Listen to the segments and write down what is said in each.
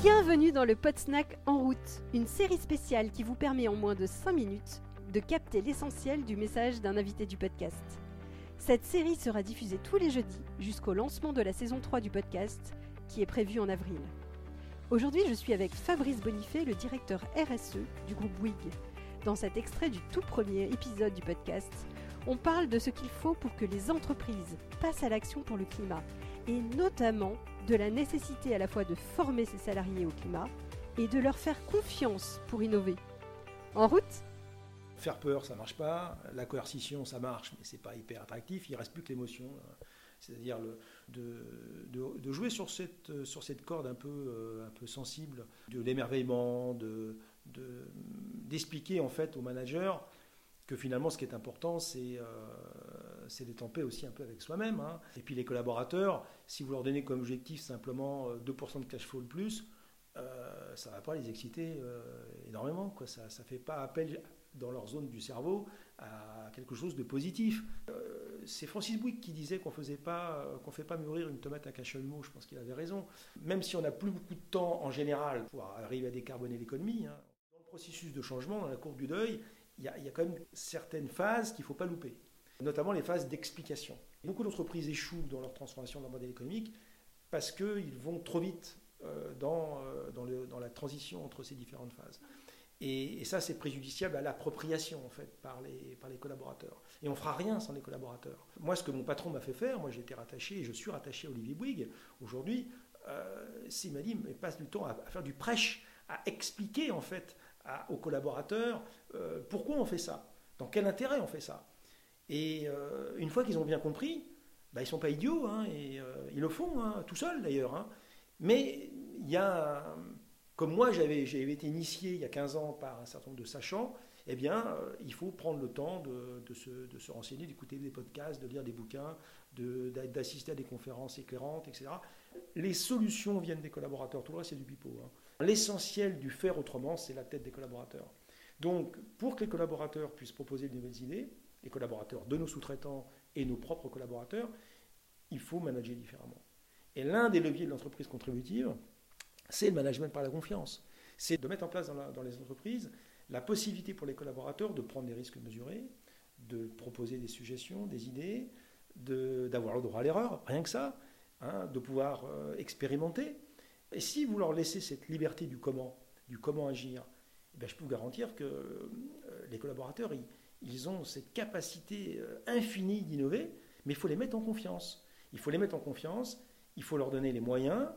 Bienvenue dans le Snack en route, une série spéciale qui vous permet en moins de 5 minutes de capter l'essentiel du message d'un invité du podcast. Cette série sera diffusée tous les jeudis jusqu'au lancement de la saison 3 du podcast qui est prévu en avril. Aujourd'hui, je suis avec Fabrice Bonifay, le directeur RSE du groupe WIG. Dans cet extrait du tout premier épisode du podcast, on parle de ce qu'il faut pour que les entreprises passent à l'action pour le climat, et notamment de la nécessité à la fois de former ses salariés au climat et de leur faire confiance pour innover. En route? Faire peur, ça marche pas. La coercition, ça marche, mais c'est pas hyper attractif. Il reste plus que l'émotion. C'est-à-dire de, jouer sur cette, corde un peu, euh, sensible, de l'émerveillement, d'expliquer de, en fait au manager que finalement, ce qui est important, c'est euh, d'être en paix aussi un peu avec soi-même. Hein. Et puis les collaborateurs, si vous leur donnez comme objectif simplement 2% euh, de cash flow de plus, euh, ça ne va pas les exciter euh, énormément. Quoi. Ça ne fait pas appel dans leur zone du cerveau à quelque chose de positif. c'est Francis Bouic qui disait qu'on ne pas, qu'on fait pas mûrir une tomate à cache-humo. Je pense qu'il avait raison. Même si on n'a plus beaucoup de temps en général pour arriver à décarboner l'économie, hein, dans le processus de changement, dans la courbe du deuil, il y, a, quand même certaines phases qu'il ne faut pas louper, notamment les phases d'explication. Beaucoup d'entreprises échouent dans leur transformation dans le modèle économique parce qu'ils vont trop vite euh, dans, euh, dans, la transition entre ces différentes phases. Et, ça, c'est préjudiciable à l'appropriation, en fait, par les, collaborateurs. Et on ne fera rien sans les collaborateurs. Moi, ce que mon patron m'a fait faire, moi, j'ai été rattaché, et je suis rattaché à Olivier Bouygues, aujourd'hui, euh, c'est, m'a dit, mais passe du temps à, à faire du prêche, à expliquer, en fait, aux collaborateurs euh, pourquoi on fait ça, dans quel intérêt on fait ça. Et euh, une fois qu'ils ont bien compris, bah, ils ne sont pas idiots, hein, et euh, ils le font, hein, tout seuls d'ailleurs. Hein. Mais il y a, comme moi j'avais, été initié il y a 15 ans par un certain nombre de sachants, eh bien, il faut prendre le temps de, se, renseigner, d'écouter des podcasts, de lire des bouquins, d'assister à des conférences éclairantes, etc. Les solutions viennent des collaborateurs, tout le reste c'est du pipeau. L'essentiel du faire autrement, c'est la tête des collaborateurs. Donc, pour que les collaborateurs puissent proposer de nouvelles idées, les collaborateurs de nos sous-traitants et nos propres collaborateurs, il faut manager différemment. Et l'un des leviers de l'entreprise contributive, c'est le management par la confiance. C'est de mettre en place dans, les entreprises la possibilité pour les collaborateurs de prendre des risques mesurés, de proposer des suggestions, des idées, d'avoir le droit à l'erreur, rien que ça, hein, de pouvoir euh, expérimenter. Et si vous leur laissez cette liberté du comment, du comment agir, eh je peux vous garantir que euh, les collaborateurs, ils, ont cette capacité euh, infinie d'innover, mais il faut les mettre en confiance. Il faut les mettre en confiance, il faut leur donner les moyens.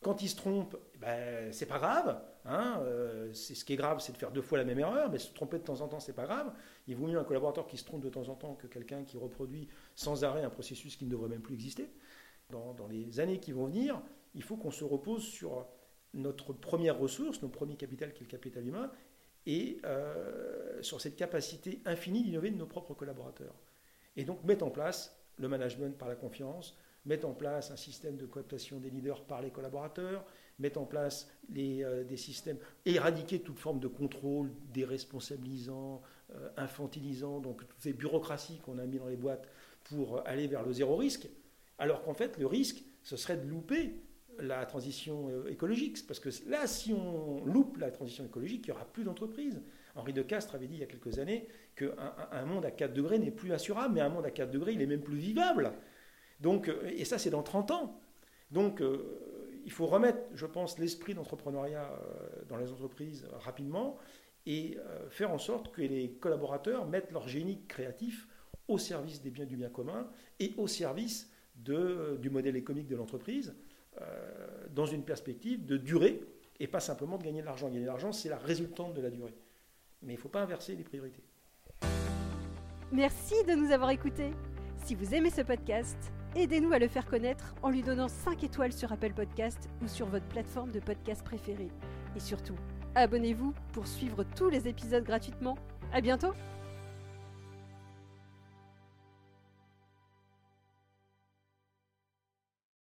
Quand ils se trompent, ben, c'est pas grave. Hein, euh, ce qui est grave, c'est de faire deux fois la même erreur, mais se tromper de temps en temps, c'est pas grave. Il vaut mieux un collaborateur qui se trompe de temps en temps que quelqu'un qui reproduit sans arrêt un processus qui ne devrait même plus exister. dans les années qui vont venir, il faut qu'on se repose sur notre première ressource, notre premier capital qui est le capital humain, et euh, sur cette capacité infinie d'innover de nos propres collaborateurs. Et donc mettre en place le management par la confiance, mettre en place un système de cooptation des leaders par les collaborateurs, mettre en place euh, des systèmes, éradiquer toute forme de contrôle déresponsabilisant, euh, infantilisant, donc toutes ces bureaucraties qu'on a mis dans les boîtes pour aller vers le zéro risque, alors qu'en fait le risque, ce serait de louper la transition euh, écologique. Parce que là, si on loupe la transition écologique, il n'y aura plus d'entreprises. Henri de Castres avait dit il y a quelques années qu'un un monde à 4 degrés n'est plus assurable, mais un monde à 4 degrés, il est même plus vivable. Donc, euh, et ça, c'est dans 30 ans. Donc, euh, il faut remettre, je pense, l'esprit d'entrepreneuriat dans les entreprises rapidement et faire en sorte que les collaborateurs mettent leur génie créatif au service des biens du bien commun et au service de, du modèle économique de l'entreprise. Euh, dans une perspective de durée et pas simplement de gagner de l'argent. Gagner de l'argent, c'est la résultante de la durée. Mais il ne faut pas inverser les priorités. Merci de nous avoir écoutés. Si vous aimez ce podcast, aidez-nous à le faire connaître en lui donnant 5 étoiles sur Apple Podcast ou sur votre plateforme de podcast préférée. Et surtout, abonnez-vous pour suivre tous les épisodes gratuitement. À bientôt!